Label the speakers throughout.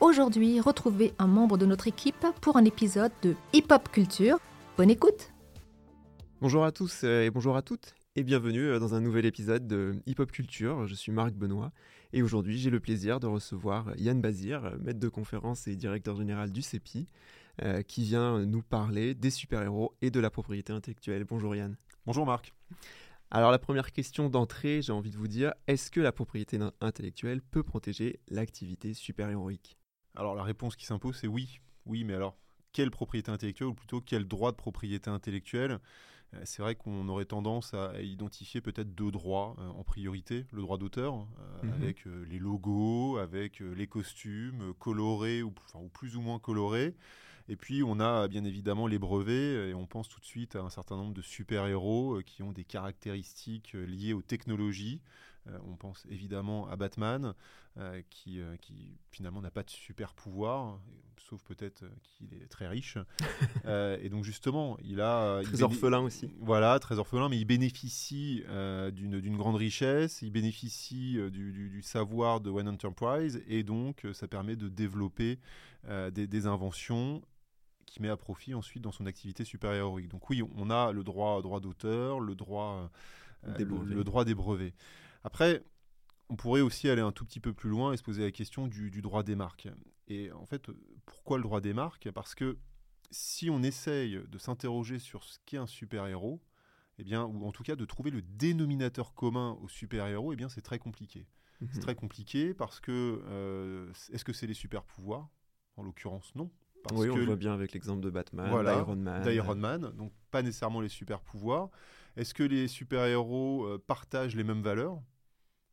Speaker 1: Aujourd'hui, retrouvez un membre de notre équipe pour un épisode de Hip Hop Culture. Bonne écoute
Speaker 2: Bonjour à tous euh, et bonjour à toutes et bienvenue euh, dans un nouvel épisode de Hip Hop Culture. Je suis Marc Benoît et aujourd'hui j'ai le plaisir de recevoir Yann Bazir, maître de conférence et directeur général du CEPI, euh, qui vient nous parler des super-héros et de la propriété intellectuelle. Bonjour Yann.
Speaker 3: Bonjour Marc.
Speaker 2: Alors la première question d'entrée, j'ai envie de vous dire, est-ce que la propriété intellectuelle peut protéger l'activité super-héroïque?
Speaker 3: Alors la réponse qui s'impose c'est oui. Oui, mais alors quelle propriété intellectuelle ou plutôt quel droit de propriété intellectuelle? Euh, c'est vrai qu'on aurait tendance à identifier peut-être deux droits euh, en priorité. Le droit d'auteur, euh, mhm. avec les logos, avec les costumes colorés ou, ou, plus ou moins colorés. Et puis on a bien évidemment les brevets et on pense tout de suite à un certain nombre de super-héros qui ont des caractéristiques liées aux technologies. On pense évidemment à Batman, qui, qui, finalement n'a pas de super pouvoir, sauf peut-être qu'il est très riche. et donc justement, il a...
Speaker 2: Très orphelin aussi.
Speaker 3: Voilà, très orphelin, mais il bénéficie d'une grande richesse, il bénéficie du, du, savoir de One Enterprise, et donc ça permet de développer des, des inventions qui met à profit ensuite dans son activité super-héroïque. Donc oui, on a le droit, droit d'auteur, le droit, euh, des le, droit des brevets. Après, on pourrait aussi aller un tout petit peu plus loin et se poser la question du, droit des marques. Et en fait, pourquoi le droit des marques? Parce que si on essaye de s'interroger sur ce qu'est un super-héros, eh bien, ou en tout cas de trouver le dénominateur commun au super-héros, eh bien, c'est très compliqué. C'est mhm. très compliqué parce que euh, est-ce que c'est les super-pouvoirs? En l'occurrence, non
Speaker 2: oui, on le voit bien avec l'exemple de Batman,
Speaker 3: d'Iron Man. donc pas nécessairement les super pouvoirs. Est-ce que les super-héros euh, partagent les mêmes valeurs?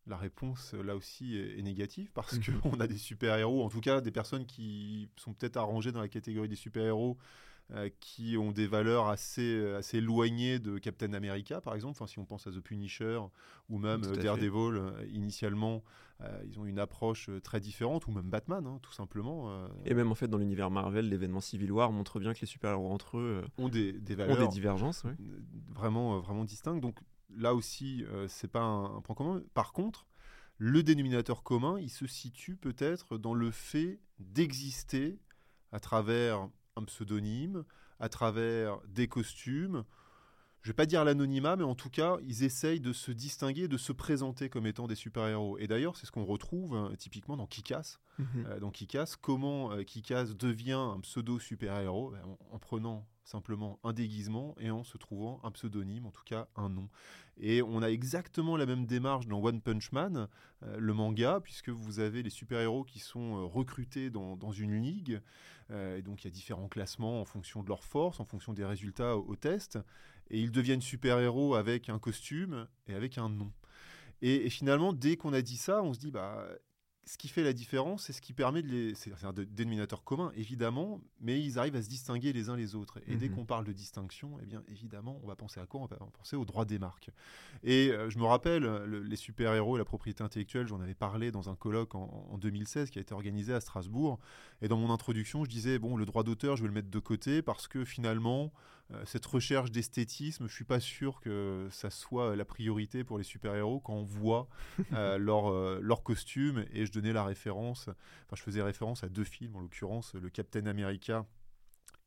Speaker 3: La réponse, euh, là aussi, est, négative, parce mhm. qu'on a des super-héros, en tout cas des personnes qui sont peut-être arrangées dans la catégorie des super-héros, euh, qui ont des valeurs assez, euh, assez éloignées de Captain America, par exemple. Enfin, si on pense à The Punisher ou même euh, Daredevil, initialement, ils ont une approche très différente, ou même Batman, hein, tout simplement.
Speaker 2: Et même en fait, dans l'univers Marvel, l'événement Civil War montre bien que les super-héros entre eux
Speaker 3: ont des, des valeurs,
Speaker 2: ont des divergences,
Speaker 3: vraiment, vraiment distinctes. Donc là aussi, c'est pas un, un point commun. Par contre, le dénominateur commun, il se situe peut-être dans le fait d'exister à travers un pseudonyme, à travers des costumes. Je vais pas dire l'anonymat, mais en tout cas, ils essayent de se distinguer, de se présenter comme étant des super-héros. Et d'ailleurs, c'est ce qu'on retrouve hein, typiquement dans Kikas. Mhm. Euh, dans Kikas, comment euh, Kikas devient un pseudo super-héros? Ben, en, prenant simplement un déguisement et en se trouvant un pseudonyme, en tout cas un nom. Et on a exactement la même démarche dans One Punch Man, euh, le manga, puisque vous avez les super-héros qui sont recrutés dans, dans une ligue. Euh, et donc il y a différents classements en fonction de leur force, en fonction des résultats au, test. Et ils deviennent super-héros avec un costume et avec un nom. Et, et finalement, dès qu'on a dit ça, on se dit, bah, ce qui fait la différence, c'est ce qui permet de les. C'est un dénominateur commun, évidemment, mais ils arrivent à se distinguer les uns les autres. Et dès mhm. qu'on parle de distinction, eh bien, évidemment, on va penser à quoi? On va penser au droit des marques. Et euh, je me rappelle, les super-héros et la propriété intellectuelle, j'en avais parlé dans un colloque en, 2016 qui a été organisé à Strasbourg. Et dans mon introduction, je disais, bon, le droit d'auteur, je vais le mettre de côté parce que finalement, cette recherche d'esthétisme, je suis pas sûr que ça soit la priorité pour les super-héros quand on voit euh, leur, euh, leur costume. Et je donnais la référence, enfin je faisais référence à deux films, en l'occurrence le Captain America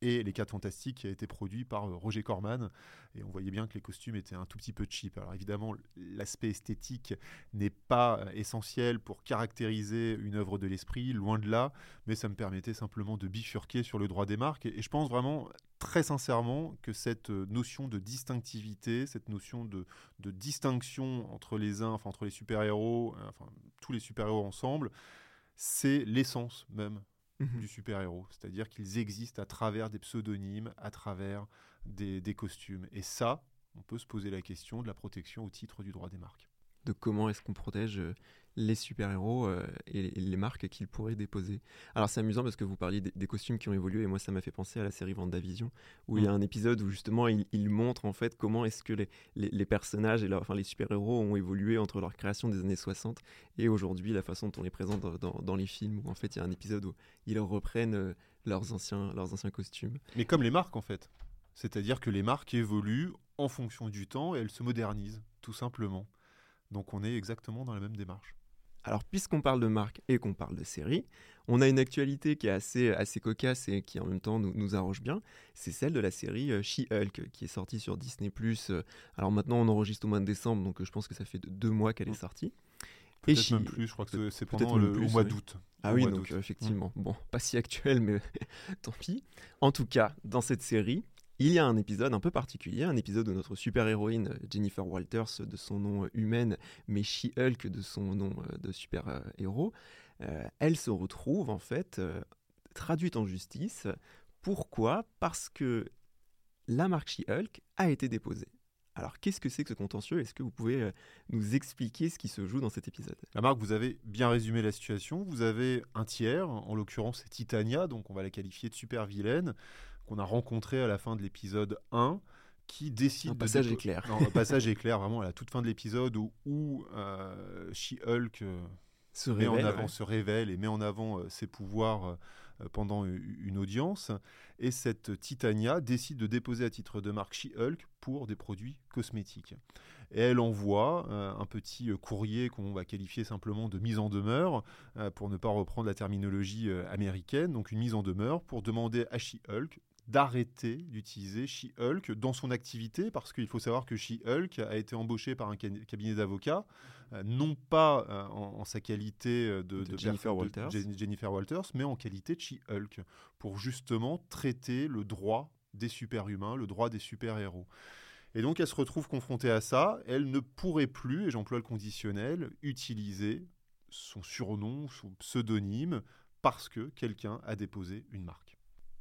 Speaker 3: et Les 4 Fantastiques qui a été produit par euh, Roger Corman. Et on voyait bien que les costumes étaient un tout petit peu cheap. Alors évidemment, l'aspect esthétique n'est pas euh, essentiel pour caractériser une œuvre de l'esprit, loin de là, mais ça me permettait simplement de bifurquer sur le droit des marques. Et je pense vraiment très sincèrement que cette euh, notion de distinctivité, cette notion de, distinction entre les uns, entre les super-héros, tous les super-héros ensemble, c'est l'essence même Mhm. du super-héros. C'est-à-dire qu'ils existent à travers des pseudonymes, à travers des, costumes. Et ça, on peut se poser la question de la protection au titre du droit des marques.
Speaker 2: De comment est-ce qu'on protège euh, les super-héros euh, et les marques qu'ils pourraient déposer. Alors c'est amusant parce que vous parliez des, des costumes qui ont évolué et moi ça m'a fait penser à la série Vendavision où il y a
Speaker 3: Mm.
Speaker 2: un épisode où justement il, il montre en fait comment est-ce que les, les, les personnages et leur- enfin les super-héros ont évolué entre leur création des années 60 et aujourd'hui la façon dont on les présente dans, dans- dans les films où en fait il y a un épisode où ils reprennent euh, leurs anciens, leurs anciens costumes.
Speaker 3: Mais comme les marques en fait. C'est-à-dire que les marques évoluent en fonction du temps et elles se modernisent, tout simplement. Donc on est exactement dans la même démarche.
Speaker 2: Alors, puisqu'on parle de marque et qu'on parle de série, on a une actualité qui est assez, assez cocasse et qui en même temps nous, nous arrange bien. C'est celle de la série euh, She-Hulk qui est sortie sur Disney. euh, Alors maintenant, on enregistre au mois de décembre, donc euh, je pense que ça fait de- deux mois qu'elle est
Speaker 3: Mm.
Speaker 2: sortie.
Speaker 3: Peut-être
Speaker 2: She-
Speaker 3: même plus, je crois que c'est- pendant le
Speaker 2: plus,
Speaker 3: mois
Speaker 2: oui.
Speaker 3: d'août.
Speaker 2: Ah oui, donc effectivement. Bon, pas si actuel, mais tant pis. En tout cas, dans cette série, il y a un épisode un peu particulier, un épisode où notre super-héroïne euh, Jennifer Walters, de son nom euh, humaine, mais She-Hulk de son nom euh, de super-héros, euh, elle se retrouve en fait euh, traduite en justice. Pourquoi? Parce que la marque She-Hulk a été déposée. Alors, qu'est-ce que c'est que ce contentieux? Est-ce que vous pouvez euh, nous expliquer ce qui se joue dans cet épisode?
Speaker 3: La marque, vous avez bien résumé la situation. Vous avez un tiers, en l'occurrence c'est Titania, donc on va la qualifier de super vilaine, qu'on a rencontrée à la fin de l'épisode 1, qui décide
Speaker 2: Un passage éclair.
Speaker 3: Non, un passage éclair, vraiment à la toute fin de l'épisode où, où euh, She-Hulk euh,
Speaker 2: Se
Speaker 3: met en
Speaker 2: révèle,
Speaker 3: avant,
Speaker 2: ouais.
Speaker 3: se révèle et met en avant euh, ses pouvoirs euh, pendant une audience. Et cette Titania décide de déposer à titre de marque She-Hulk pour des produits cosmétiques. Et elle envoie euh, un petit courrier qu'on va qualifier simplement de mise en demeure, pour ne pas reprendre la terminologie américaine, donc une mise en demeure pour demander à She-Hulk d'arrêter d'utiliser She-Hulk dans son activité, parce qu'il faut savoir que She-Hulk a été embauché par un ca- cabinet d'avocats, euh, non pas euh, en, en sa qualité euh, de,
Speaker 2: De Jennifer Walters.
Speaker 3: Jen- Jennifer Walters, mais en qualité de She-Hulk, pour justement traiter le droit des super-humains, le droit des super-héros. Et donc elle se retrouve confrontée à ça, elle ne pourrait plus, et j'emploie le conditionnel, utiliser son surnom, son pseudonyme, parce que quelqu'un a déposé une marque.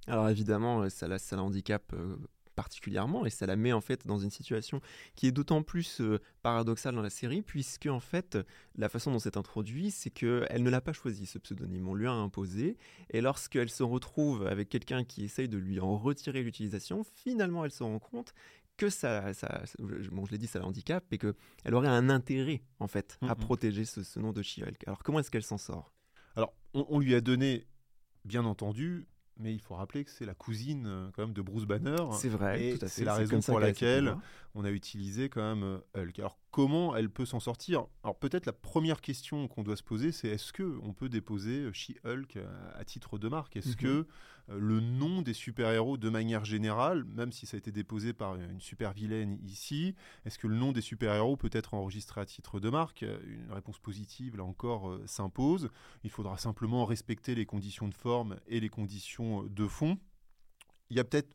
Speaker 2: Alors évidemment, euh, ça la, ça la handicape euh, particulièrement et ça la met en fait dans une situation qui est d'autant plus euh, paradoxale dans la série puisque en fait la façon dont c'est introduit, c'est que elle ne l'a pas choisi ce pseudonyme, on lui a imposé et lorsqu'elle se retrouve avec quelqu'un qui essaye de lui en retirer l'utilisation, finalement elle se rend compte que ça, ça je- bon, je l'ai dit, ça la handicape et que elle aurait un intérêt en fait à
Speaker 3: Mhm.
Speaker 2: protéger ce, ce nom de She-Hulk. Alors comment est-ce qu'elle s'en sort?
Speaker 3: Alors, on, on lui a donné, bien entendu, mais il faut rappeler que c'est la cousine euh, quand même de Bruce Banner.
Speaker 2: C'est vrai, tout à fait.
Speaker 3: c'est la raison pour laquelle
Speaker 2: pouvoirs.
Speaker 3: on a utilisé quand même euh, Hulk. Alors comment elle peut s'en sortir? Alors peut-être la première question qu'on doit se poser, c'est est-ce que on peut déposer She-Hulk à, à titre de marque? Est-ce
Speaker 2: Mhm.
Speaker 3: que euh, le nom des super-héros de manière générale, même si ça a été déposé par une super vilaine ici, est-ce que le nom des super-héros peut être enregistré à titre de marque? Une réponse positive, là encore, euh, s'impose. Il faudra simplement respecter les conditions de forme et les conditions euh, de fond. Il y a peut-être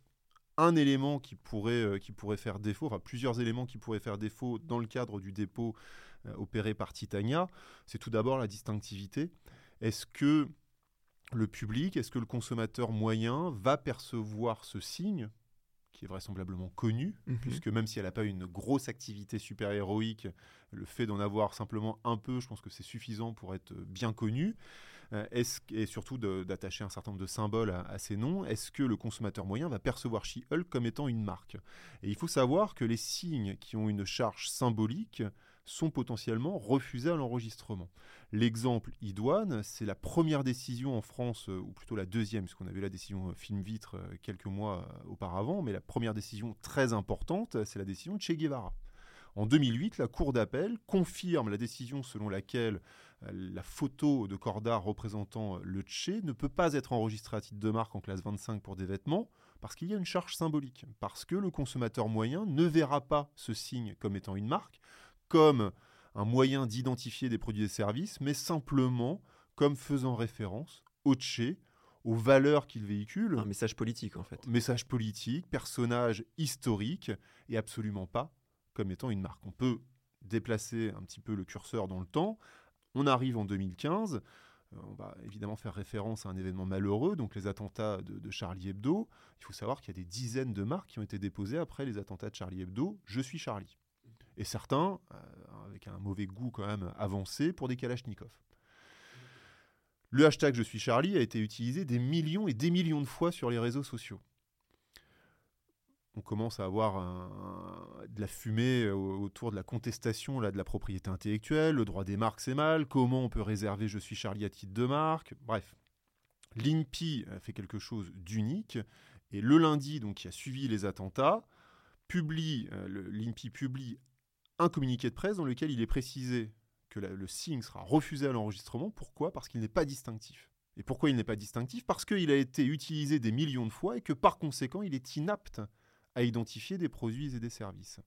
Speaker 3: un élément qui pourrait, euh, qui pourrait faire défaut, enfin plusieurs éléments qui pourraient faire défaut dans le cadre du dépôt euh, opéré par Titania. C'est tout d'abord la distinctivité. Est-ce que le public, est-ce que le consommateur moyen va percevoir ce signe qui est vraisemblablement connu,
Speaker 2: Mhm.
Speaker 3: puisque même si elle n'a pas une grosse activité super-héroïque, le fait d'en avoir simplement un peu, je pense que c'est suffisant pour être bien connu. Euh, est-ce, et surtout d'attacher un certain nombre de symboles à, à ces noms, est-ce que le consommateur moyen va percevoir She-Hulk comme étant une marque? Et il faut savoir que les signes qui ont une charge symbolique sont potentiellement refusés à l'enregistrement. L'exemple idoine, c'est la première décision en France, euh, ou plutôt la deuxième, puisqu'on avait la décision euh, Film Vitre quelques mois auparavant, mais la première décision très importante, c'est la décision de Che Guevara. En 2008, la Cour d'appel confirme la décision selon laquelle la photo de Corda représentant le Che ne peut pas être enregistrée à titre de marque en classe 25 pour des vêtements parce qu'il y a une charge symbolique, parce que le consommateur moyen ne verra pas ce signe comme étant une marque, comme un moyen d'identifier des produits et services, mais simplement comme faisant référence au Che, aux valeurs qu'il véhicule,
Speaker 2: Un message politique en fait.
Speaker 3: message politique, personnage historique, et absolument pas comme étant une marque. On peut déplacer un petit peu le curseur dans le temps. On arrive en 2015. euh, On va évidemment faire référence à un événement malheureux, donc les attentats de, Charlie Hebdo. Il faut savoir qu'il y a des dizaines de marques qui ont été déposées après les attentats de Charlie Hebdo. Je suis Charlie. et certains, euh, avec un mauvais goût quand même avancé, pour des Kalachnikov. Le hashtag Je suis Charlie a été utilisé des millions et des millions de fois sur les réseaux sociaux. On commence à avoir de la fumée euh, autour de la contestation là, de la propriété intellectuelle, le droit des marques c'est mal, comment on peut réserver Je suis Charlie à titre de marque, bref. L'INPI a fait quelque chose d'unique et le lundi, donc qui a suivi les attentats, publie, euh, l'INPI publie un communiqué de presse dans lequel il est précisé que le signe sera refusé à l'enregistrement. Pourquoi? Parce qu'il n'est pas distinctif. Et pourquoi il n'est pas distinctif? Parce qu'il a été utilisé des millions de fois et que par conséquent, il est inapte à identifier des produits et des services.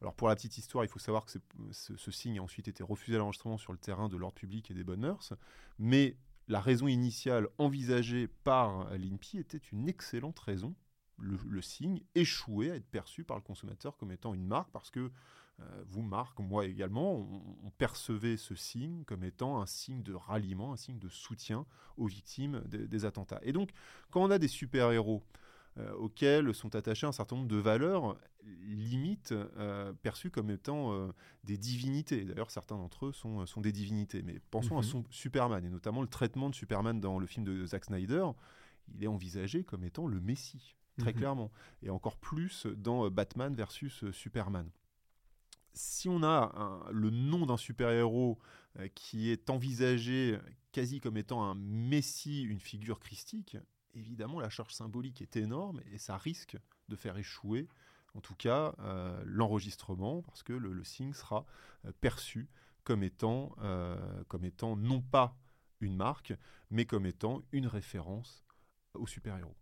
Speaker 3: Alors pour la petite histoire, il faut savoir que ce, signe a ensuite été refusé à l'enregistrement sur le terrain de l'ordre public et des bonnes mœurs, mais la raison initiale envisagée par l'INPI était une excellente raison. Le, signe échouait à être perçu par le consommateur comme étant une marque parce que euh, vous, Marc, moi également, on, percevait ce signe comme étant un signe de ralliement, un signe de soutien aux victimes des attentats. Et donc, quand on a des super-héros euh, auxquels sont attachés un certain nombre de valeurs limites euh, perçues comme étant euh, des divinités. D'ailleurs, certains d'entre eux sont, sont des divinités. Mais pensons à
Speaker 2: Mhm.
Speaker 3: son Superman, et notamment le traitement de Superman dans le film de Zack Snyder. Il est envisagé comme étant le Messie, très
Speaker 2: Mhm.
Speaker 3: clairement. Et encore plus dans euh, Batman versus euh, Superman. Si on a un- le nom d'un super-héros euh, qui est envisagé quasi comme étant un messie, une figure christique, évidemment la charge symbolique est énorme et ça risque de faire échouer, en tout cas, euh, l'enregistrement, parce que le, signe sera euh, perçu comme étant, euh, comme étant non pas une marque, mais comme étant une référence au super-héros.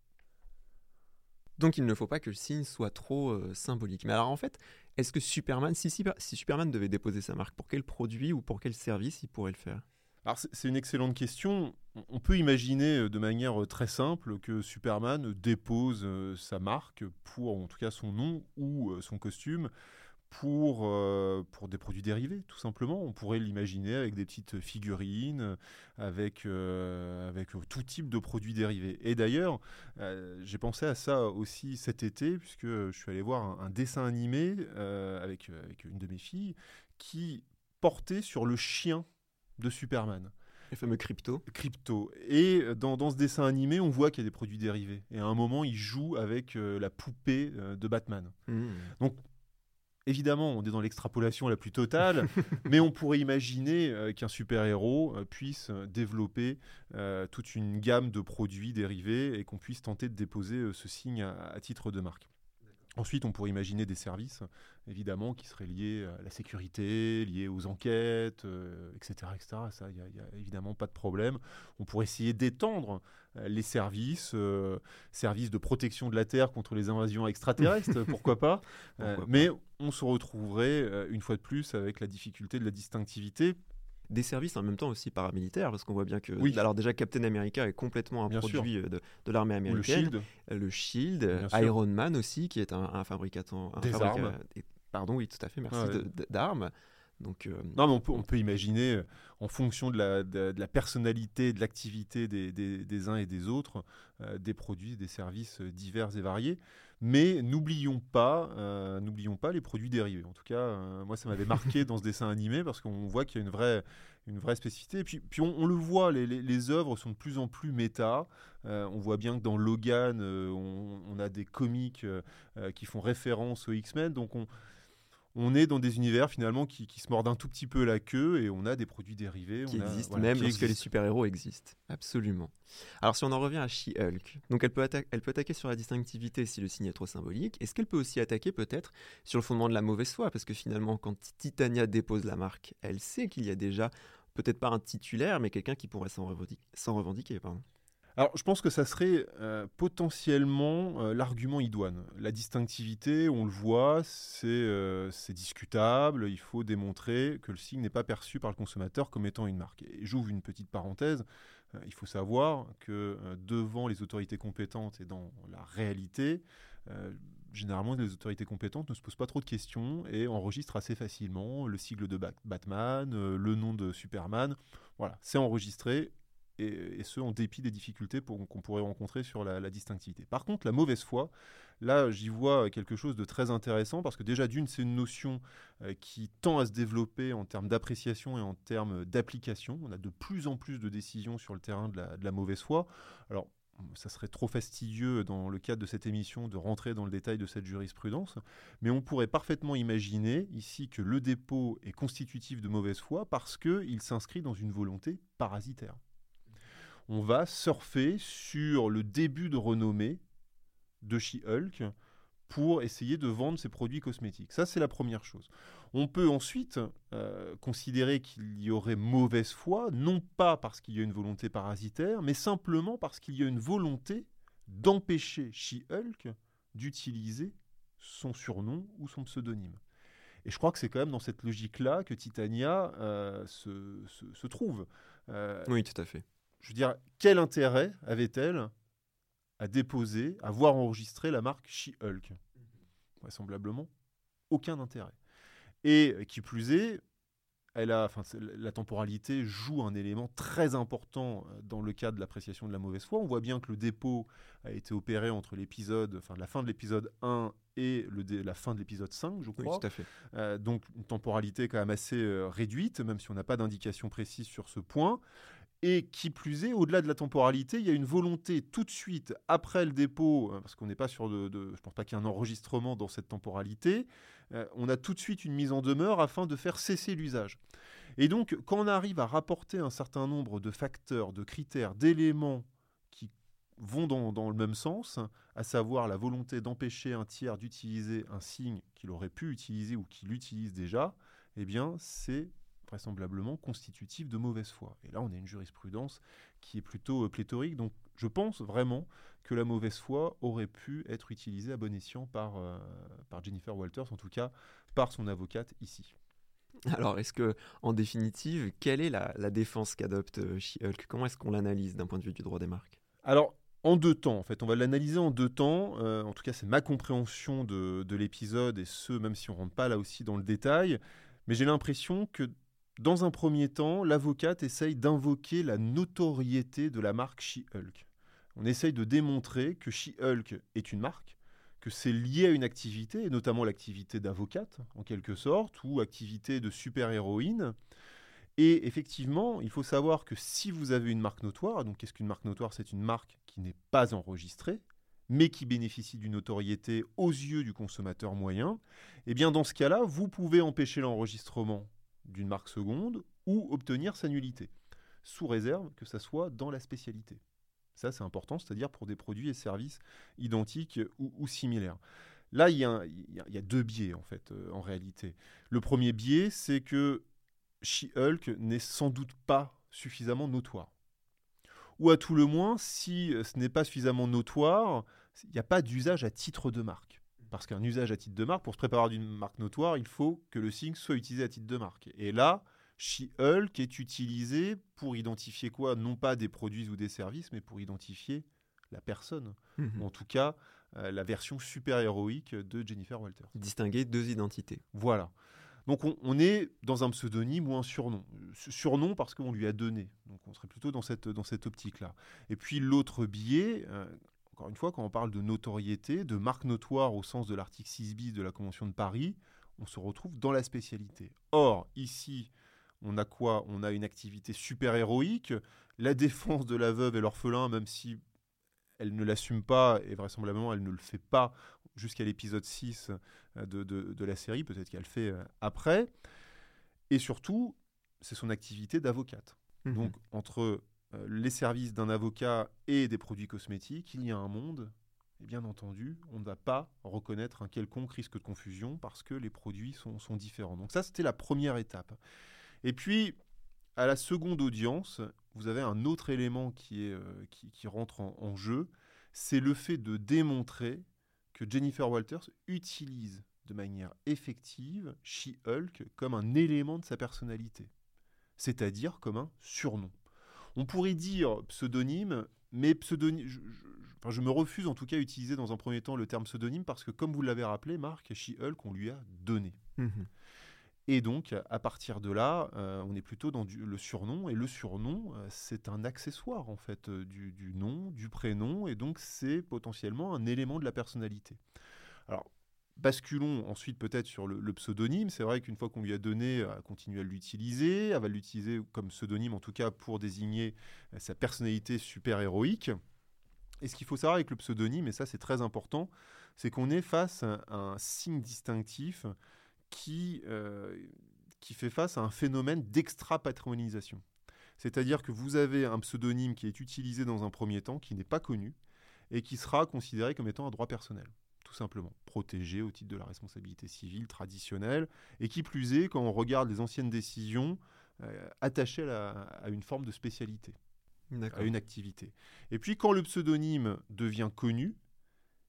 Speaker 2: Donc il ne faut pas que le signe soit trop symbolique. Mais alors en fait, est-ce que Superman, si Superman devait déposer sa marque, pour quel produit ou pour quel service il pourrait le faire?
Speaker 3: Alors c'est une excellente question. On- peut imaginer euh, de manière euh, très simple que Superman dépose euh, sa marque pour, en tout cas son nom ou son costume, pour, des produits dérivés, tout simplement. On pourrait l'imaginer avec des petites figurines, avec, avec tout type de produits dérivés. Et d'ailleurs, j'ai pensé à ça aussi cet été, puisque je suis allé voir un, dessin animé avec une de mes filles qui portait sur le chien de Superman.
Speaker 2: Les fameux crypto
Speaker 3: Crypto. Et dans, dans ce dessin animé, on voit qu'il y a des produits dérivés. Et à un moment, il joue avec euh, la poupée euh, de Batman.
Speaker 2: Mmh.
Speaker 3: Évidemment, on est dans l'extrapolation la plus totale, mais on pourrait imaginer euh, qu'un super-héros euh, puisse euh, développer euh, toute une gamme de produits dérivés et qu'on puisse tenter de déposer euh, ce signe à, à titre de marque. Ensuite, on pourrait imaginer des services, évidemment, qui seraient liés à la sécurité, liés aux enquêtes, euh, etc., etc. Ça, il n'y a, évidemment pas de problème. On pourrait essayer d'étendre euh, les services, euh, services de protection de la Terre contre les invasions extraterrestres, pourquoi pas. Euh, mais on se retrouverait, une fois de plus, avec la difficulté de la distinctivité.
Speaker 2: Des services en même temps aussi paramilitaires, parce qu'on voit bien que.
Speaker 3: Oui.
Speaker 2: Alors déjà, Captain America est complètement un
Speaker 3: Bien
Speaker 2: produit euh, de, de l'armée
Speaker 3: Le
Speaker 2: américaine.
Speaker 3: Shield,
Speaker 2: Euh, Le Shield, euh,
Speaker 3: Bien sûr.
Speaker 2: Iron Man aussi, qui est un, un fabricant. un
Speaker 3: Des
Speaker 2: fabrica-
Speaker 3: armes.
Speaker 2: et- Pardon, oui, tout à fait, merci,
Speaker 3: ouais.
Speaker 2: d'armes. Donc, euh,
Speaker 3: Non, mais on peut, on peut imaginer, euh, en fonction de la, de, de la personnalité, de l'activité des, des- des uns et des autres, euh, des produits, des services euh, divers et variés. Mais n'oublions pas, euh, n'oublions pas les produits dérivés. En tout cas, euh, moi, ça m'avait marqué dans ce dessin animé parce qu'on voit qu'il y a une vraie, une vraie spécificité. Et puis, puis on, on le voit, les, les- les œuvres sont de plus en plus méta. Euh, on voit bien que dans Logan, on, on a des comiques qui font référence aux X-Men. Donc, on, on est dans des univers finalement qui, qui se mordent un tout petit peu la queue et on a des produits dérivés.
Speaker 2: qui
Speaker 3: on a-
Speaker 2: existe
Speaker 3: voilà,
Speaker 2: même
Speaker 3: qui
Speaker 2: lorsque les
Speaker 3: existent.
Speaker 2: super-héros existent. Absolument. Alors si on en revient à She-Hulk, donc elle peut, elle peut attaquer sur la distinctivité si le signe est trop symbolique. Est-ce qu'elle peut aussi attaquer peut-être sur le fondement de la mauvaise foi? Parce que finalement, quand Titania dépose la marque, elle sait qu'il y a déjà peut-être pas un titulaire, mais quelqu'un qui pourrait s'en revendiquer. S'en revendiquer pardon.
Speaker 3: Alors, je pense que ça serait euh, potentiellement euh, l'argument idoine. La distinctivité, on le voit, c'est euh, c'est discutable. Il faut démontrer que le signe n'est pas perçu par le consommateur comme étant une marque. Et j'ouvre une petite parenthèse. Il faut savoir que devant les autorités compétentes et dans la réalité, généralement, les autorités compétentes ne se posent pas trop de questions et enregistrent assez facilement le sigle de Bat- Batman, le nom de Superman. Voilà, c'est enregistré et, ce, en dépit des difficultés qu'on pourrait rencontrer sur la, distinctivité. Par contre, la mauvaise foi, là, j'y vois quelque chose de très intéressant, parce que déjà, d'une, c'est une notion euh, qui tend à se développer en termes d'appréciation et en termes d'application. On a de plus en plus de décisions sur le terrain de la, de la mauvaise foi. Alors, ça serait trop fastidieux dans le cadre de cette émission de rentrer dans le détail de cette jurisprudence, mais on pourrait parfaitement imaginer ici que le dépôt est constitutif de mauvaise foi parce qu'il s'inscrit dans une volonté parasitaire. On va surfer sur le début de renommée de She-Hulk pour essayer de vendre ses produits cosmétiques. Ça, c'est la première chose. On peut ensuite euh, considérer qu'il y aurait mauvaise foi, non pas parce qu'il y a une volonté parasitaire, mais simplement parce qu'il y a une volonté d'empêcher She-Hulk d'utiliser son surnom ou son pseudonyme. Et je crois que c'est quand même dans cette logique-là que Titania euh, se, trouve.
Speaker 2: Euh, oui, tout à fait.
Speaker 3: Je veux dire, quel intérêt avait-elle à déposer, à voir enregistrer la marque She-Hulk? Vraisemblablement, aucun intérêt. Et qui plus est, elle a, enfin, la temporalité joue un élément très important euh, dans le cas de l'appréciation de la mauvaise foi. On voit bien que le dépôt a été opéré entre l'épisode, enfin, la fin de l'épisode 1 et le la fin de l'épisode 5, je crois.
Speaker 2: Oui, tout à fait.
Speaker 3: Euh, donc une temporalité quand même assez euh, réduite, même si on n'a pas d'indication précise sur ce point. Et qui plus est, au-delà de la temporalité, il y a une volonté tout de suite, après le dépôt, parce qu'on n'est pas sûr de, de, Je pense pas qu'il y ait un enregistrement dans cette temporalité, euh, on a tout de suite une mise en demeure afin de faire cesser l'usage. Et donc, quand on arrive à rapporter un certain nombre de facteurs, de critères, d'éléments qui vont dans, le même sens, à savoir la volonté d'empêcher un tiers d'utiliser un signe qu'il aurait pu utiliser ou qu'il utilise déjà, eh bien, c'est vraisemblablement constitutif de mauvaise foi. Et là, on a une jurisprudence qui est plutôt euh, pléthorique. Donc, je pense vraiment que la mauvaise foi aurait pu être utilisée à bon escient par, euh, par Jennifer Walters, en tout cas par son avocate ici.
Speaker 2: Alors, est-ce que, en définitive, quelle est la, défense qu'adopte euh, She-Hulk? Comment est-ce qu'on l'analyse d'un point de vue du droit des marques?
Speaker 3: Alors, en deux temps, en fait. On va l'analyser en deux temps. Euh, en tout cas, c'est ma compréhension de, de l'épisode, et ce, même si on ne rentre pas là aussi dans le détail. Mais j'ai l'impression que, dans un premier temps, l'avocate essaye d'invoquer la notoriété de la marque She-Hulk. On essaye de démontrer que She-Hulk est une marque, que c'est lié à une activité, et notamment l'activité d'avocate, en quelque sorte, ou activité de super-héroïne. Et effectivement, il faut savoir que si vous avez une marque notoire, donc qu'est-ce qu'une marque notoire? C'est une marque qui n'est pas enregistrée, mais qui bénéficie d'une notoriété aux yeux du consommateur moyen, et eh bien dans ce cas-là, vous pouvez empêcher l'enregistrement d'une marque seconde ou obtenir sa nullité, sous réserve que ça soit dans la spécialité. Ça, c'est important, c'est-à-dire pour des produits et services identiques ou, similaires. Là, il y, a, deux biais, en fait, euh, en réalité. Le premier biais, c'est que She-Hulk n'est sans doute pas suffisamment notoire. Ou à tout le moins, si ce n'est pas suffisamment notoire, il n'y a pas d'usage à titre de marque. Parce qu'un usage à titre de marque, pour se préparer d'une marque notoire, il faut que le signe soit utilisé à titre de marque. Et là, She-Hulk est utilisé pour identifier quoi? Non pas des produits ou des services, mais pour identifier la personne. Mhm. en tout cas, euh, la version super-héroïque de Jennifer Walters.
Speaker 2: Distinguer deux identités.
Speaker 3: Voilà. Donc on, est dans un pseudonyme ou un surnom. Surnom parce qu'on lui a donné. Donc on serait plutôt dans cette, dans cette optique-là. Et puis l'autre biais, euh, encore une fois, quand on parle de notoriété, de marque notoire au sens de l'article 6 bis de la Convention de Paris, on se retrouve dans la spécialité. Or, ici, on a quoi? On a une activité super héroïque, la défense de la veuve et l'orphelin, même si elle ne l'assume pas, et vraisemblablement elle ne le fait pas jusqu'à l'épisode 6 euh, de, la série, peut-être qu'elle le fait euh, après. Et surtout, c'est son activité d'avocate. Mhm. Donc entre euh, les services d'un avocat et des produits cosmétiques, il y a un monde et bien entendu, on ne va pas reconnaître un quelconque risque de confusion parce que les produits sont, différents. Donc ça, c'était la première étape. Et puis, à la seconde audience, vous avez un autre élément qui, est, euh, qui, rentre en, jeu, c'est le fait de démontrer que Jennifer Walters utilise de manière effective She-Hulk comme un élément de sa personnalité, c'est-à-dire comme un surnom. On pourrait dire pseudonyme, mais pseudonyme, je, me refuse en tout cas à utiliser dans un premier temps le terme pseudonyme parce que, comme vous l'avez rappelé, Marc, She-Hulk, on lui a donné. Mhm. Et donc, à partir de là, euh, on est plutôt dans du- le surnom. Et le surnom, euh, c'est un accessoire, en fait, euh, du, du nom, du prénom. Et donc, c'est potentiellement un élément de la personnalité. Alors, basculons ensuite peut-être sur le, pseudonyme. C'est vrai qu'une fois qu'on lui a donné, elle continue à l'utiliser. Elle va l'utiliser comme pseudonyme, en tout cas, pour désigner euh, sa personnalité super-héroïque. Et ce qu'il faut savoir avec le pseudonyme, et ça c'est très important, c'est qu'on est face à un signe distinctif qui, euh, qui fait face à un phénomène d'extra-patrimonialisation. C'est-à-dire que vous avez un pseudonyme qui est utilisé dans un premier temps, qui n'est pas connu, et qui sera considéré comme étant un droit personnel, tout simplement, protégé au titre de la responsabilité civile traditionnelle, et qui plus est, quand on regarde les anciennes décisions, euh, attaché à, la- à une forme de spécialité à une activité. Et puis quand le pseudonyme devient connu,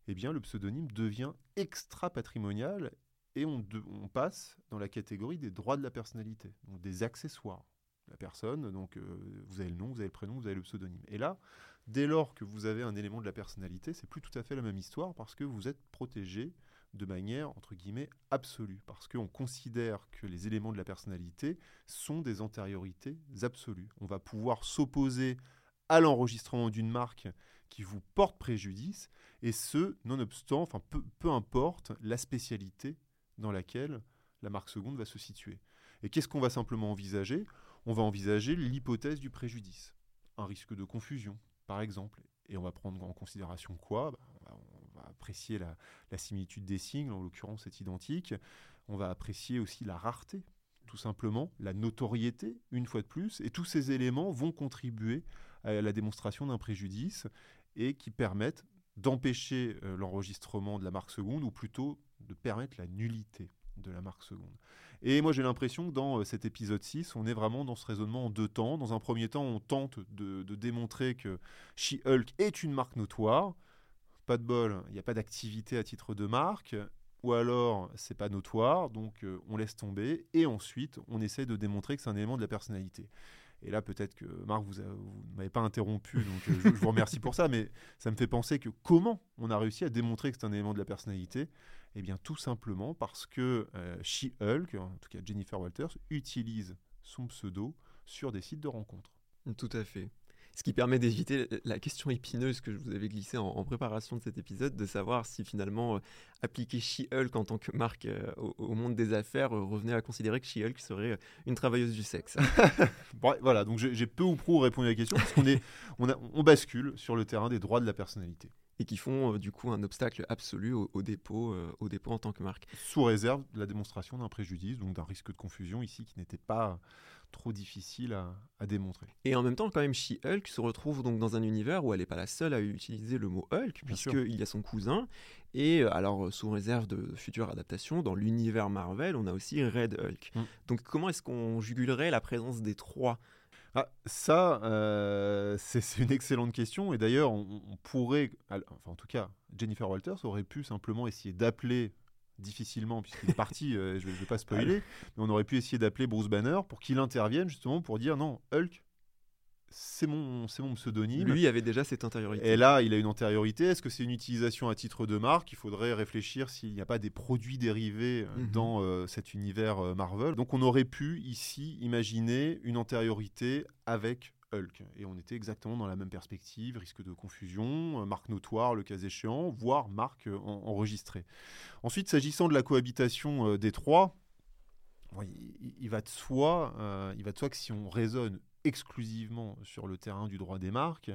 Speaker 3: eh bien le pseudonyme devient extra-patrimonial et on, de- on passe dans la catégorie des droits de la personnalité, donc des accessoires. La personne, donc euh, vous avez le nom, vous avez le prénom, vous avez le pseudonyme. Et là, dès lors que vous avez un élément de la personnalité, c'est plus tout à fait la même histoire parce que vous êtes protégé de manière entre guillemets absolue, parce qu'on considère que les éléments de la personnalité sont des antériorités absolues. On va pouvoir s'opposer à l'enregistrement d'une marque qui vous porte préjudice, et ce, nonobstant, enfin peu, peu importe la spécialité dans laquelle la marque seconde va se situer. Et qu'est-ce qu'on va simplement envisager? On va envisager l'hypothèse du préjudice, un risque de confusion, par exemple. Et on va prendre en considération quoi Bah, on, va, apprécier la, la similitude des signes, en l'occurrence c'est identique. On va apprécier aussi la rareté, tout simplement, la notoriété, une fois de plus. Et tous ces éléments vont contribuer à la démonstration d'un préjudice et qui permettent d'empêcher euh, l'enregistrement de la marque seconde ou plutôt de permettre la nullité de la marque seconde. Et moi j'ai l'impression que dans euh, cet épisode 6, on est vraiment dans ce raisonnement en deux temps. Dans un premier temps, on tente de, de démontrer que She-Hulk est une marque notoire. Pas de bol, il n'y a pas d'activité à titre de marque. Ou alors, c'est pas notoire, donc euh, on laisse tomber. Et ensuite, on essaie de démontrer que c'est un élément de la personnalité. Et là, peut-être que Marc, vous, ne m'avez pas interrompu, donc euh, je, je vous remercie pour ça, mais ça me fait penser que comment on a réussi à démontrer que c'est un élément de la personnalité? Eh bien, tout simplement parce que euh, She-Hulk, en tout cas Jennifer Walters, utilise son pseudo sur des sites de rencontres.
Speaker 2: Tout à fait. Ce qui permet d'éviter la question épineuse que je vous avais glissée en, en préparation de cet épisode, de savoir si finalement euh, appliquer She-Hulk en tant que marque euh, au, au monde des affaires euh, revenait à considérer que She-Hulk serait une travailleuse du sexe.
Speaker 3: Bon, voilà, donc j'ai j'ai peu ou prou répondu à la question, parce qu'on est, on, a- on bascule sur le terrain des droits de la personnalité,
Speaker 2: et qui font euh, du coup un obstacle absolu au, au dépôt, euh, au dépôt en tant que marque.
Speaker 3: sous réserve de la démonstration d'un préjudice, donc d'un risque de confusion ici qui n'était pas trop difficile à, à démontrer.
Speaker 2: Et en même temps, quand même, She-Hulk se retrouve donc dans un univers où elle n'est pas la seule à utiliser le mot Hulk, puisqu'il y a son cousin. Et euh, alors, euh, sous réserve de futures adaptations, dans l'univers Marvel, on a aussi Red Hulk.
Speaker 3: Mm.
Speaker 2: Donc, comment est-ce qu'on jugulerait la présence des trois?
Speaker 3: Ah, ça, euh, c'est une excellente question. Et d'ailleurs, on, on pourrait, enfin en tout cas, Jennifer Walters aurait pu simplement essayer d'appeler difficilement, puisqu'il est parti, euh, je ne vais pas spoiler, mais on aurait pu essayer d'appeler Bruce Banner pour qu'il intervienne justement pour dire non, Hulk, c'est mon, c'est mon pseudonyme.
Speaker 2: Lui avait déjà cette intériorité.
Speaker 3: Et là, il a une antériorité. Est-ce que c'est une utilisation à titre de marque? Il faudrait réfléchir s'il n'y a pas des produits dérivés euh,
Speaker 2: Mhm.
Speaker 3: dans euh, cet univers euh, Marvel. Donc, on aurait pu ici imaginer une antériorité avec Hulk. Et on était exactement dans la même perspective risque de confusion, euh, marque notoire le cas échéant, voire marque euh, en- enregistrée. Ensuite, s'agissant de la cohabitation euh, des trois, il, va de soi, il va de soi que si on raisonne exclusivement sur le terrain du droit des marques,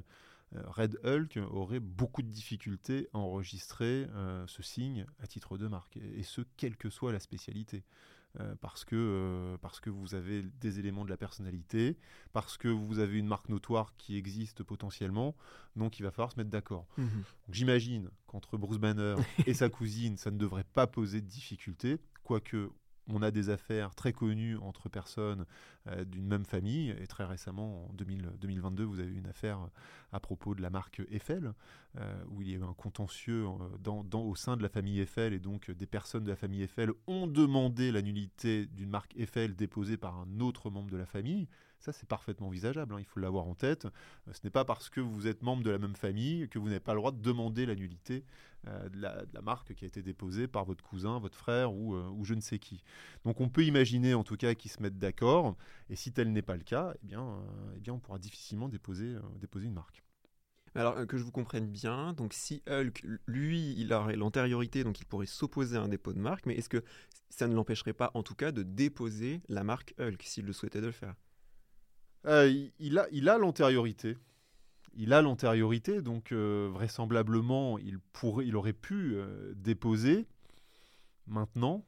Speaker 3: Red Hulk aurait beaucoup de difficultés à enregistrer ce signe à titre de marque, et ce, quelle que soit la spécialité. Euh, parce, que, euh, parce que vous avez des éléments de la personnalité, parce que vous avez une marque notoire qui existe potentiellement, donc il va falloir se mettre d'accord.
Speaker 2: Mhm.
Speaker 3: J'imagine qu'entre Bruce Banner et sa cousine, ça ne devrait pas poser de difficulté, quoique on a des affaires très connues entre personnes euh, d'une même famille, et très récemment, en 2000 2022, vous avez eu une affaire à propos de la marque Eiffel, euh, où il y a eu un contentieux euh, au sein de la famille Eiffel, et donc euh, des personnes de la famille Eiffel ont demandé la nullité d'une marque Eiffel déposée par un autre membre de la famille. Ça, c'est parfaitement envisageable, hein, il faut l'avoir en tête. Euh, ce n'est pas parce que vous êtes membre de la même famille que vous n'avez pas le droit de demander la nullité euh, de, la, marque qui a été déposée par votre cousin, votre frère ou, euh, ou je ne sais qui. Donc on peut imaginer en tout cas qu'ils se mettent d'accord, et si tel n'est pas le cas, eh bien, eh on pourra difficilement déposer, déposer une marque.
Speaker 2: Alors que je vous comprenne bien, donc si Hulk, lui, il aurait l'antériorité, donc il pourrait s'opposer à un dépôt de marque, mais est-ce que ça ne l'empêcherait pas en tout cas de déposer la marque Hulk s'il le souhaitait de le faire?
Speaker 3: Euh, il a, il a l'antériorité. Il a l'antériorité, donc euh, vraisemblablement, il, pourrait, il aurait pu euh, déposer. Maintenant,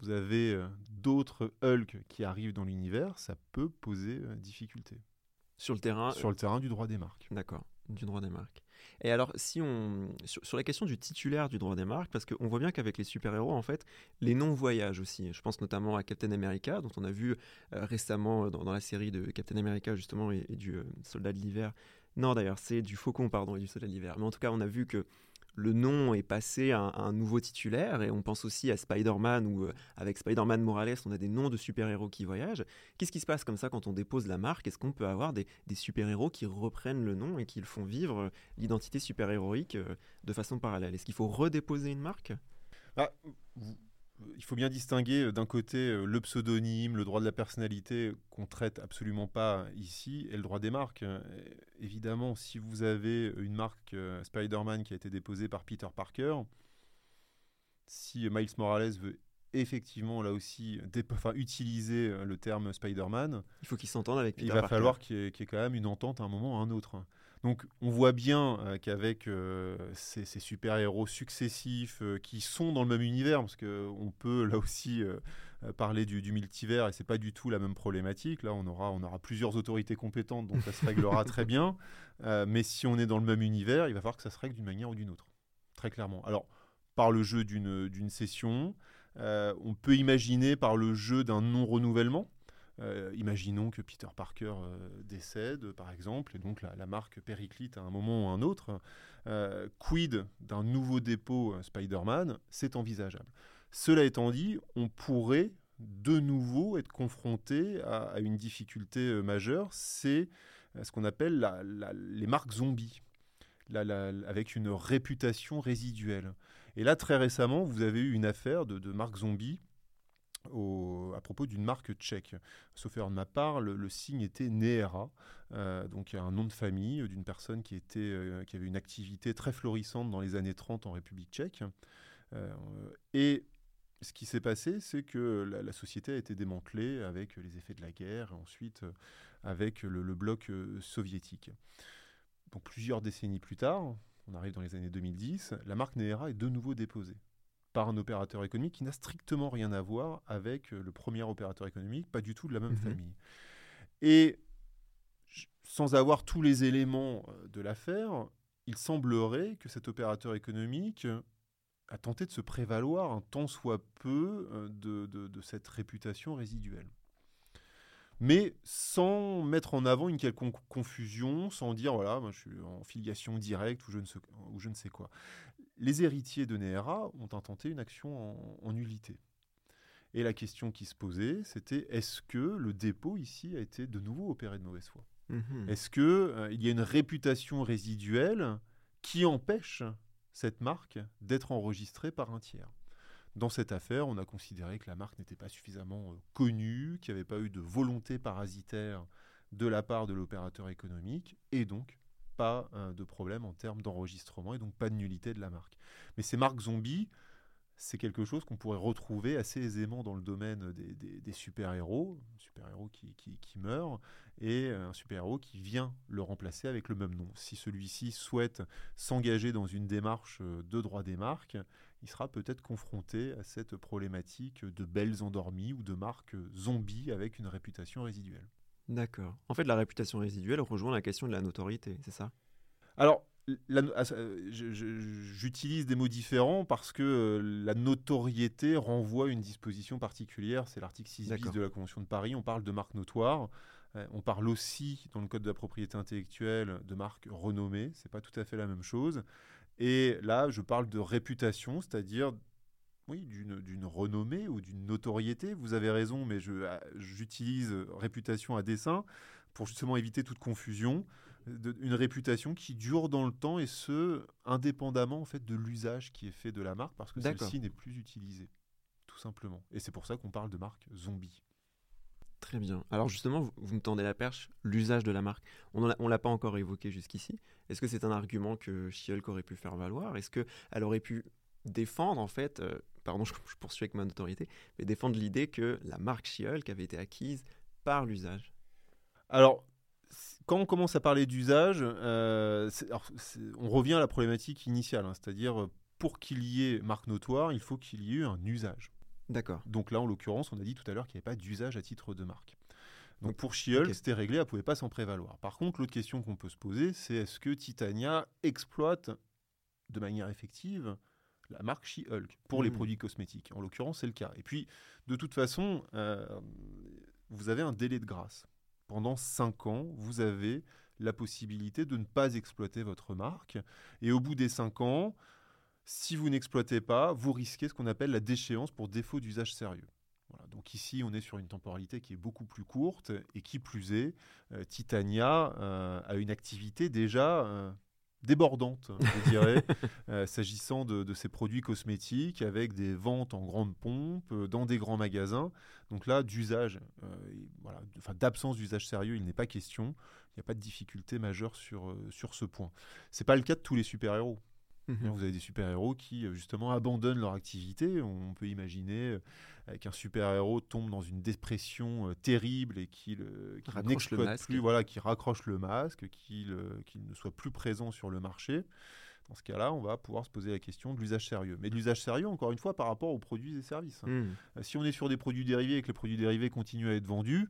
Speaker 3: vous avez d'autres Hulk qui arrivent dans l'univers, ça peut poser difficulté.
Speaker 2: Sur le terrain
Speaker 3: Sur le terrain du droit des marques.
Speaker 2: D'accord, du droit des marques. Et alors, si on sur, la question du titulaire du droit des marques, parce qu'on voit bien qu'avec les super-héros, en fait, les noms voyagent aussi. Je pense notamment à Captain America, dont on a vu euh, récemment euh, dans, la série de Captain America, justement, et, du euh, Soldat de l'hiver. Non, d'ailleurs, c'est du Faucon, pardon, et du Soldat de l'hiver. Mais en tout cas, on a vu que le nom est passé à un, nouveau titulaire et on pense aussi à Spider-Man où euh, avec Spider-Man Morales on a des noms de super-héros qui voyagent. Qu'est-ce qui se passe comme ça quand on dépose la marque? Est-ce qu'on peut avoir des, super-héros qui reprennent le nom et qui font vivre euh, l'identité super-héroïque euh, de façon parallèle? Est-ce qu'il faut redéposer une marque?
Speaker 3: Ah, il faut bien distinguer euh, d'un côté euh, le pseudonyme, le droit de la personnalité qu'on traite absolument pas ici, et le droit des marques. Euh, évidemment, si vous avez une marque Spider-Man qui a été déposée par Peter Parker, si Miles Morales veut effectivement là aussi enfin, utiliser le terme Spider-Man,
Speaker 2: il faut qu'il s'entende avec Peter
Speaker 3: Il va falloir qu'il y, ait quand même une entente à un moment ou à un autre. Donc on voit bien euh, qu'avec euh, ces, super-héros successifs euh, qui sont dans le même univers, parce qu'on peut là aussi parler du, multivers et c'est pas du tout la même problématique. Là on aura, on aura plusieurs autorités compétentes, donc ça se réglera très bien. mais si on est dans le même univers, il va falloir que ça se règle d'une manière ou d'une autre, très clairement. Alors par le jeu d'une session, on peut imaginer par le jeu d'un non-renouvellement. Euh, imaginons que Peter Parker euh, décède, par exemple, et donc la, marque périclite à un moment ou un autre. Euh, quid d'un nouveau dépôt Spider-Man? C'est envisageable. Cela étant dit, on pourrait de nouveau être confronté à, une difficulté majeure, c'est ce qu'on appelle les marques zombies, avec une réputation résiduelle. Et là, très récemment, vous avez eu une affaire de, de marques à propos d'une marque tchèque. Sauf erreur de ma part, le, signe était Neera, euh, donc un nom de famille d'une personne euh, qui avait une activité très florissante dans les années 30 en République tchèque. Euh, et ce qui s'est passé, c'est que la, société a été démantelée avec les effets de la guerre, et ensuite avec le, bloc soviétique. Donc plusieurs décennies plus tard, on arrive dans les années 2010, la marque Neera est de nouveau déposée par un opérateur économique qui n'a strictement rien à voir avec euh, le premier opérateur économique, pas du tout de la même mhm. famille. Et sans avoir tous les éléments euh, de l'affaire, il semblerait que cet opérateur économique a tenté de se prévaloir un tant soit peu euh, de, de cette réputation résiduelle mais sans mettre en avant une quelconque confusion, sans dire voilà, moi, je suis en filiation directe ou je ne sais, ou je ne sais quoi les héritiers de Néera ont intenté une action en, nullité. Et la question qui se posait, c'était est-ce que le dépôt ici a été de nouveau opéré de mauvaise foi? Mhm. Est-ce qu'il euh, y a une réputation résiduelle qui empêche cette marque d'être enregistrée par un tiers? Dans cette affaire, on a considéré que la marque n'était pas suffisamment euh, connue, qu'il n'y avait pas eu de volonté parasitaire de la part de l'opérateur économique, et donc pas euh, de problème en termes d'enregistrement et donc pas de nullité de la marque. Mais ces marques zombies, c'est quelque chose qu'on pourrait retrouver assez aisément dans le domaine des, super-héros, super-héros qui, qui, meurt et un super-héros qui vient le remplacer avec le même nom. Si celui-ci souhaite s'engager dans une démarche euh, de droit des marques, il sera peut-être confronté à cette problématique de belles endormies ou de marques zombies avec une réputation résiduelle.
Speaker 2: D'accord. En fait, la réputation résiduelle rejoint la question de la notoriété, c'est ça?
Speaker 3: Alors, ah, j'utilise des mots différents parce que euh, la notoriété renvoie à une disposition particulière. C'est l'article 6 bis de la Convention de Paris. On parle de marque notoire. Euh, on parle aussi, dans le Code de la propriété intellectuelle, de marque renommée. C'est pas tout à fait la même chose. Et là, je parle de réputation, c'est-à-dire oui, d'une renommée ou d'une notoriété. Vous avez raison, mais euh, j'utilise réputation à dessein pour justement éviter toute confusion. De- une réputation qui dure dans le temps et ce, indépendamment en fait de l'usage qui est fait de la marque parce que celle-ci n'est plus utilisée, tout simplement. Et c'est pour ça qu'on parle de marque zombie.
Speaker 2: Très bien. Alors justement, vous, vous me tendez la perche, l'usage de la marque. On ne l'a pas encore évoqué jusqu'ici. Est-ce que c'est un argument que She-Hulk aurait pu faire valoir? Est-ce qu'elle aurait pu défendre, en fait, euh, pardon, je, je poursuis avec ma notoriété, mais défendre l'idée que la marque She-Hulk avait été acquise par l'usage
Speaker 3: Alors, quand on commence à parler d'usage, euh, on revient à la problématique initiale, hein, c'est-à-dire euh, pour qu'il y ait marque notoire, il faut qu'il y ait eu un usage.
Speaker 2: D'accord.
Speaker 3: Donc là, en l'occurrence, on a dit tout à l'heure qu'il n'y avait pas d'usage à titre de marque. Donc pour She-Hulk, c'était réglé, elle ne pouvait pas s'en prévaloir. Par contre, l'autre question qu'on peut se poser, c'est est-ce que Titania exploite de manière effective la marque She-Hulk pour les
Speaker 2: Mhm.
Speaker 3: produits cosmétiques En l'occurrence, c'est le cas. Et puis, de toute façon, euh, vous avez un délai de grâce. Pendant 5 ans, vous avez la possibilité de ne pas exploiter votre marque. Et au bout des 5 ans, si vous n'exploitez pas, vous risquez ce qu'on appelle la déchéance pour défaut d'usage sérieux. Voilà, donc ici, on est sur une temporalité qui est beaucoup plus courte et qui plus est, euh, Titania euh, a une activité déjà débordante, je dirais, euh, s'agissant de, de ses produits cosmétiques avec des ventes en grande pompe euh, dans des grands magasins. Donc là, d'usage, euh, voilà, d'absence d'usage sérieux, il n'est pas question. Il n'y a pas de difficulté majeure sur, sur ce point. C'est pas le cas de tous les super-héros.
Speaker 2: Mhm.
Speaker 3: Vous avez des super-héros qui, euh, justement, abandonnent leur activité. On peut imaginer euh, qu'un super-héros tombe dans une dépression euh, terrible et qu'il
Speaker 2: le
Speaker 3: n'exploite plus, voilà, qu'il raccroche le masque, qu'il ne soit plus présent sur le marché. Dans ce cas-là, on va pouvoir se poser la question de l'usage sérieux. Mais de l'usage sérieux, encore une fois, par rapport aux produits et services.
Speaker 2: Mhm.
Speaker 3: Euh, Si on est sur des produits dérivés et que les produits dérivés continuent à être vendus,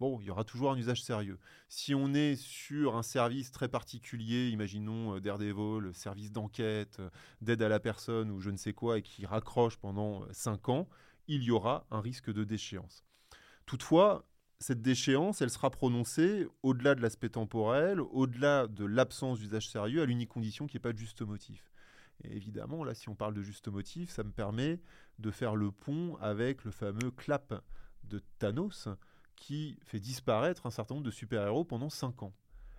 Speaker 3: bon, il y aura toujours un usage sérieux. Si on est sur un service très particulier, imaginons euh, Daredevil, service d'enquête, euh, d'aide à la personne ou je ne sais quoi, et qui raccroche pendant 5 ans, il y aura un risque de déchéance. Toutefois, cette déchéance, elle sera prononcée au-delà de l'aspect temporel, au-delà de l'absence d'usage sérieux, à l'unique condition qu'il n'y ait pas de juste motif. Et évidemment, là, si on parle de juste motif, ça me permet de faire le pont avec le fameux clap de Thanos qui fait disparaître un certain nombre de super-héros pendant 5 ans.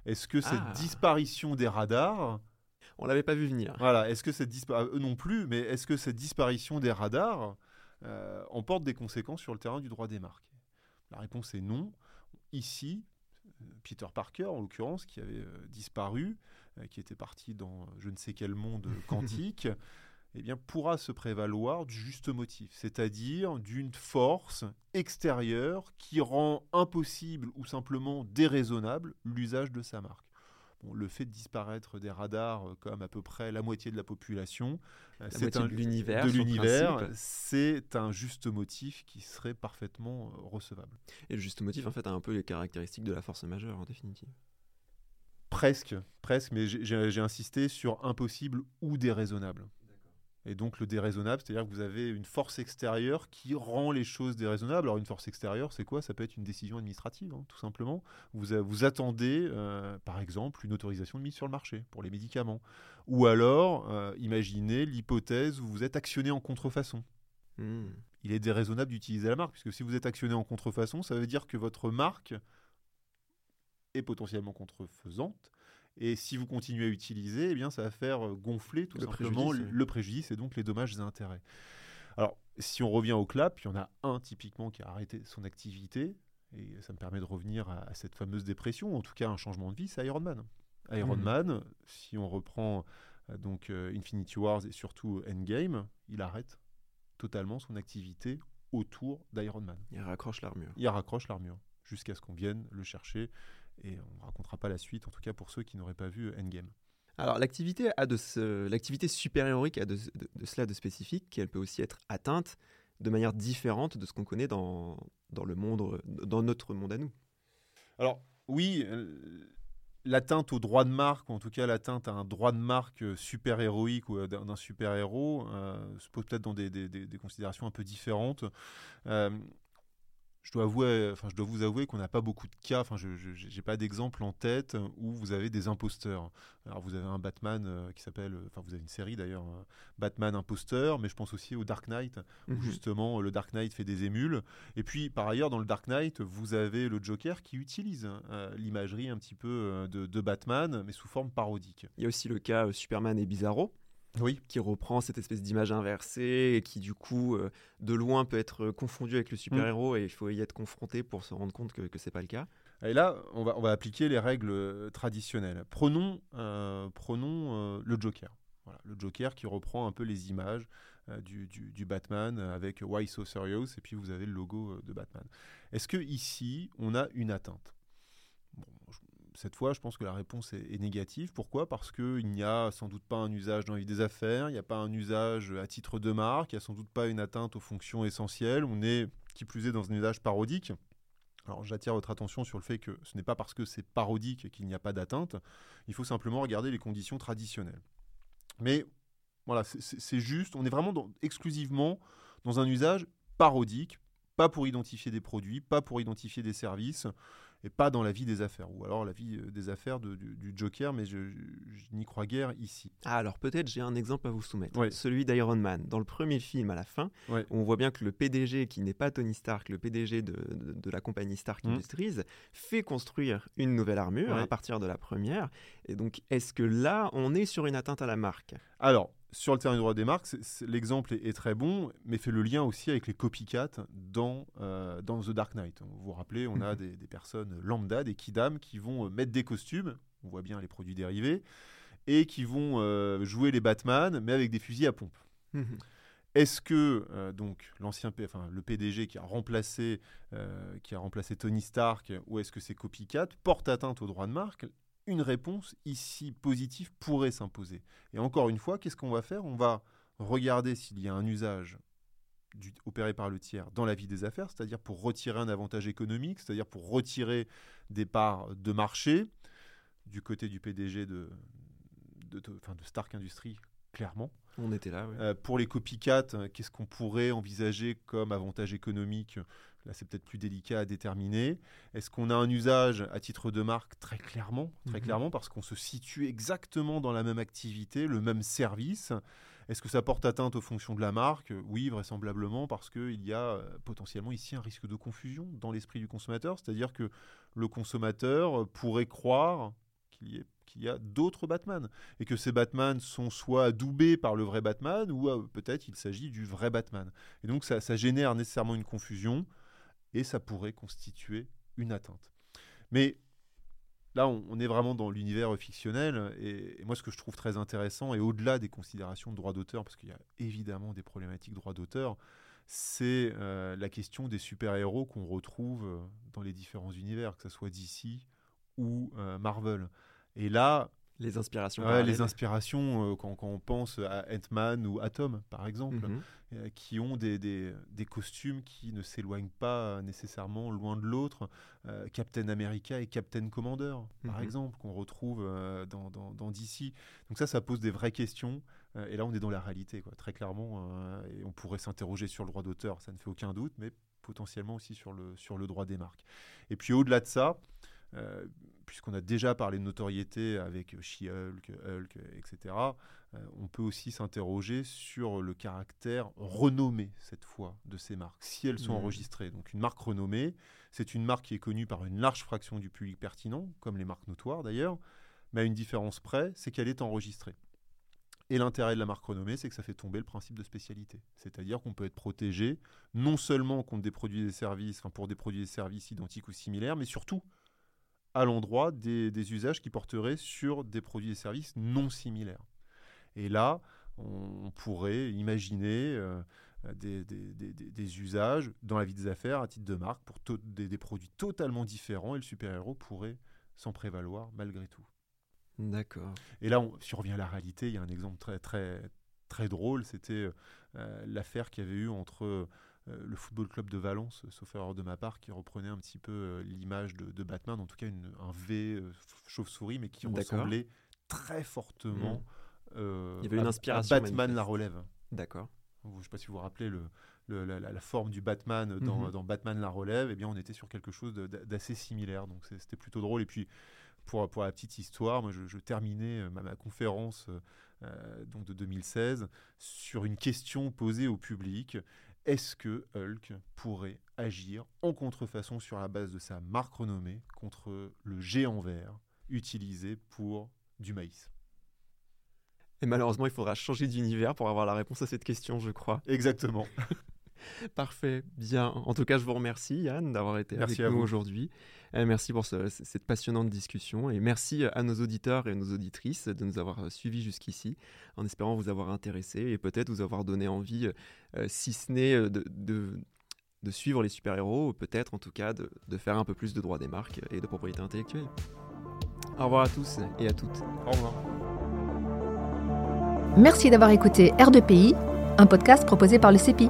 Speaker 3: Est-ce que cette
Speaker 2: Ah.
Speaker 3: disparition des radars,
Speaker 2: On l'avait pas vu venir.
Speaker 3: voilà, est-ce que cette disparition, eux non plus, mais est-ce que cette disparition des radars euh, emporte des conséquences sur le terrain du droit des marques? La réponse est non. Ici, euh, Peter Parker, en l'occurrence, qui avait euh, disparu, euh, qui était parti dans euh, je ne sais quel monde quantique, eh bien, pourra se prévaloir du juste motif, c'est-à-dire d'une force extérieure qui rend impossible ou simplement déraisonnable l'usage de sa marque. Bon, le fait de disparaître des radars euh, comme à peu près la moitié de la population, euh,
Speaker 2: de l'univers,
Speaker 3: l'univers,
Speaker 2: principe.
Speaker 3: c'est un juste motif qui serait parfaitement euh, recevable.
Speaker 2: Et le juste motif, en fait, a un peu les caractéristiques de la force majeure, en définitive.
Speaker 3: Presque, presque, mais j'ai insisté sur impossible ou déraisonnable. Et donc le déraisonnable, c'est-à-dire que vous avez une force extérieure qui rend les choses déraisonnables. Alors une force extérieure, c'est quoi? Ça peut être une décision administrative, hein, tout simplement. Vous, a- vous attendez, euh, par exemple, une autorisation de mise sur le marché pour les médicaments. Ou alors, euh, imaginez l'hypothèse où vous êtes actionné en contrefaçon.
Speaker 2: Mhm.
Speaker 3: il est déraisonnable d'utiliser la marque, puisque si vous êtes actionné en contrefaçon, ça veut dire que votre marque est potentiellement contrefaisante. Et si vous continuez à utiliser, eh bien, ça va faire euh, gonfler tout
Speaker 2: Le
Speaker 3: simplement
Speaker 2: préjudice,
Speaker 3: le préjudice et donc les dommages et intérêts. Alors, si on revient au clap, il y en a un typiquement qui a arrêté son activité, et ça me permet de revenir à, à cette fameuse dépression, ou en tout cas un changement de vie, c'est Iron Man. Iron
Speaker 2: Mhm.
Speaker 3: Man, si on reprend euh, donc euh, Infinity Wars et surtout Endgame, il arrête totalement son activité autour d'Iron Man.
Speaker 2: Il raccroche l'armure.
Speaker 3: Il raccroche l'armure jusqu'à ce qu'on vienne le chercher et on ne racontera pas la suite, en tout cas pour ceux qui n'auraient pas vu Endgame.
Speaker 2: Alors, l'activité a de ce... l'activité super-héroïque a de, de- de cela de spécifique qu'elle peut aussi être atteinte de manière différente de ce qu'on connaît dans, dans le monde, dans notre monde à nous.
Speaker 3: Alors oui, euh, l'atteinte au droit de marque, ou en tout cas l'atteinte à un droit de marque euh, super-héroïque ou euh, d'un super-héros, euh, se pose peut-être dans des, des- des- des considérations un peu différentes. Euh, je dois, avouer, enfin, je dois vous avouer qu'on n'a pas beaucoup de cas, enfin, je n'ai pas d'exemple en tête où vous avez des imposteurs. Alors, vous avez un Batman euh, qui s'appelle, enfin, vous avez une série d'ailleurs, euh, Batman imposteur, mais je pense aussi au Dark Knight, où
Speaker 2: Mhm.
Speaker 3: justement le Dark Knight fait des émules. Et puis, par ailleurs, dans le Dark Knight, vous avez le Joker qui utilise euh, l'imagerie un petit peu euh, de, de Batman, mais sous forme parodique.
Speaker 2: Il y a aussi le cas euh, Superman et Bizarro,
Speaker 3: Oui.
Speaker 2: qui reprend cette espèce d'image inversée et qui, du coup, euh, de loin peut être confondu avec le super-héros et il faut y être confronté pour se rendre compte que, que c'est pas le cas.
Speaker 3: Et là, on va, on va appliquer les règles euh, traditionnelles. Prenons, euh, prenons euh, le Joker. Voilà, le Joker qui reprend un peu les images euh, du, du- du Batman avec Why So Serious et puis vous avez le logo euh, de Batman. Est-ce que ici on a une atteinte? Cette fois, je pense que la réponse est, négative. Pourquoi? Parce qu'il n'y a sans doute pas un usage dans la vie des affaires, il n'y a pas un usage à titre de marque, il n'y a sans doute pas une atteinte aux fonctions essentielles. On est, qui plus est, dans un usage parodique. Alors j'attire votre attention sur le fait que ce n'est pas parce que c'est parodique qu'il n'y a pas d'atteinte, il faut simplement regarder les conditions traditionnelles. Mais voilà, c'est- juste, on est vraiment exclusivement dans un usage parodique, pas pour identifier des produits, pas pour identifier des services, et pas dans la vie des affaires, ou alors la vie euh, des affaires de- du, du Joker, mais je, n'y crois guère ici.
Speaker 2: Ah, alors peut-être j'ai un exemple à vous soumettre.
Speaker 3: Ouais.
Speaker 2: Celui d'Iron Man. Dans le premier film, à la fin,
Speaker 3: Ouais.
Speaker 2: on voit bien que le PDG, qui n'est pas Tony Stark, le PDG de, de- de la compagnie Stark
Speaker 3: Mhm.
Speaker 2: Industries, fait construire une nouvelle armure
Speaker 3: Ouais.
Speaker 2: à partir de la première. Et donc, est-ce que là, on est sur une atteinte à la marque?
Speaker 3: Alors, sur le terrain du droit des marques, l'exemple est, est très bon, mais fait le lien aussi avec les copycats dans, euh, dans The Dark Knight. Vous vous rappelez, on a
Speaker 2: Mhm.
Speaker 3: des, des personnes lambda, des kidam, qui vont euh, mettre des costumes, on voit bien les produits dérivés, et qui vont euh, jouer les Batman, mais avec des fusils à pompe. Est-ce que euh, donc l'ancien, enfin le PDG qui a remplacé, euh, qui a remplacé Tony Stark, ou est-ce que ces copycats portent atteinte aux droits de marque? Une réponse ici positive pourrait s'imposer. Et encore une fois, qu'est-ce qu'on va faire? On va regarder s'il y a un usage du- opéré par le tiers dans la vie des affaires, c'est-à-dire pour retirer un avantage économique, c'est-à-dire pour retirer des parts de marché du côté du PDG de, de, de- enfin, de Stark Industries, clairement.
Speaker 2: On était là, oui.
Speaker 3: Euh, pour les copycats, euh, qu'est-ce qu'on pourrait envisager comme avantage économique Là, c'est peut-être plus délicat à déterminer. Est-ce qu'on a un usage à titre de marque? Très clairement, très
Speaker 2: Mhm.
Speaker 3: clairement, parce qu'on se situe exactement dans la même activité, le même service. Est-ce que ça porte atteinte aux fonctions de la marque? Oui, vraisemblablement, parce qu'il y a euh, potentiellement ici un risque de confusion dans l'esprit du consommateur, c'est-à-dire que le consommateur euh, pourrait croire qu'il y, ait- qu'il y a d'autres Batman et que ces Batman sont soit adoubés par le vrai Batman ou euh, peut-être il s'agit du vrai Batman. Et donc ça, ça génère nécessairement une confusion et ça pourrait constituer une atteinte. Mais là, on, est vraiment dans l'univers fictionnel et, et moi ce que je trouve très intéressant et au-delà des considérations de droit d'auteur, parce qu'il y a évidemment des problématiques de droit d'auteur, c'est euh, la question des super-héros qu'on retrouve euh, dans les différents univers, que ce soit DC ou euh, Marvel. Et là,
Speaker 2: Les inspirations.
Speaker 3: Ouais, les inspirations, euh, quand, quand on pense à Ant-Man ou Atom, par exemple,
Speaker 2: Mhm.
Speaker 3: euh, qui ont des, des- des costumes qui ne s'éloignent pas nécessairement loin de l'autre. Euh, Captain America et Captain Commander, par
Speaker 2: Mhm.
Speaker 3: exemple, qu'on retrouve euh, dans, dans- dans DC. Donc ça, ça pose des vraies questions. euh, et là, on est dans la réalité, quoi, très clairement. euh, et on pourrait s'interroger sur le droit d'auteur, ça ne fait aucun doute, mais potentiellement aussi sur le, sur le droit des marques. Et puis au-delà de ça, euh, puisqu'on a déjà parlé de notoriété avec She-Hulk, Hulk, etc., euh, on peut aussi s'interroger sur le caractère renommé, cette fois, de ces marques, si elles sont
Speaker 2: Mhm.
Speaker 3: enregistrées. Donc une marque renommée, c'est une marque qui est connue par une large fraction du public pertinent, comme les marques notoires d'ailleurs, mais à une différence près, c'est qu'elle est enregistrée. Et l'intérêt de la marque renommée, c'est que ça fait tomber le principe de spécialité. C'est-à-dire qu'on peut être protégé non seulement contre des produits et des services, enfin pour des produits et des services identiques ou similaires, mais surtout à l'endroit des, des usages qui porteraient sur des produits et services non similaires. Et là, on, pourrait imaginer euh, des, usages dans la vie des affaires à titre de marque pour des, produits totalement différents et le super-héros pourrait s'en prévaloir malgré tout.
Speaker 2: D'accord.
Speaker 3: Et là, on, si on revient à la réalité, il y a un exemple très, très, très drôle. C'était euh, l'affaire qu'il y avait eu entre le Football Club de Valence, sauf erreur de ma part, qui reprenait un petit peu euh, l'image de, de Batman, en tout cas une- un V euh, chauve-souris, mais qui ressemblait très fortement euh,
Speaker 2: Il y avait une
Speaker 3: à- Batman
Speaker 2: manifeste.
Speaker 3: la relève.
Speaker 2: D'accord.
Speaker 3: je ne sais pas si vous vous rappelez le, la, forme du Batman dans, mhm. dans, Batman la relève, eh bien on était sur quelque chose d'assez similaire. Donc c'était plutôt drôle. Et puis pour, pour la petite histoire, moi je, terminais euh, ma, conférence euh, donc de 2016 sur une question posée au public. Est-ce que Hulk pourrait agir en contrefaçon sur la base de sa marque renommée contre le géant vert utilisé pour du maïs?
Speaker 2: Et malheureusement, il faudra changer d'univers pour avoir la réponse à cette question, je crois.
Speaker 3: Exactement.
Speaker 2: Parfait, bien. En tout cas, je vous remercie, Yann, d'avoir été avec nous aujourd'hui. Merci pour cette passionnante discussion et merci à nos auditeurs et nos auditrices de nous avoir suivis jusqu'ici, en espérant vous avoir intéressé et peut-être vous avoir donné envie, euh, si ce n'est euh, de, de, suivre les super-héros, peut-être en tout cas de, de faire un peu plus de droit des marques et de propriété intellectuelle. Au revoir à tous et à toutes.
Speaker 3: Au revoir.
Speaker 1: Merci d'avoir écouté R2PI, un podcast proposé par le CEPI.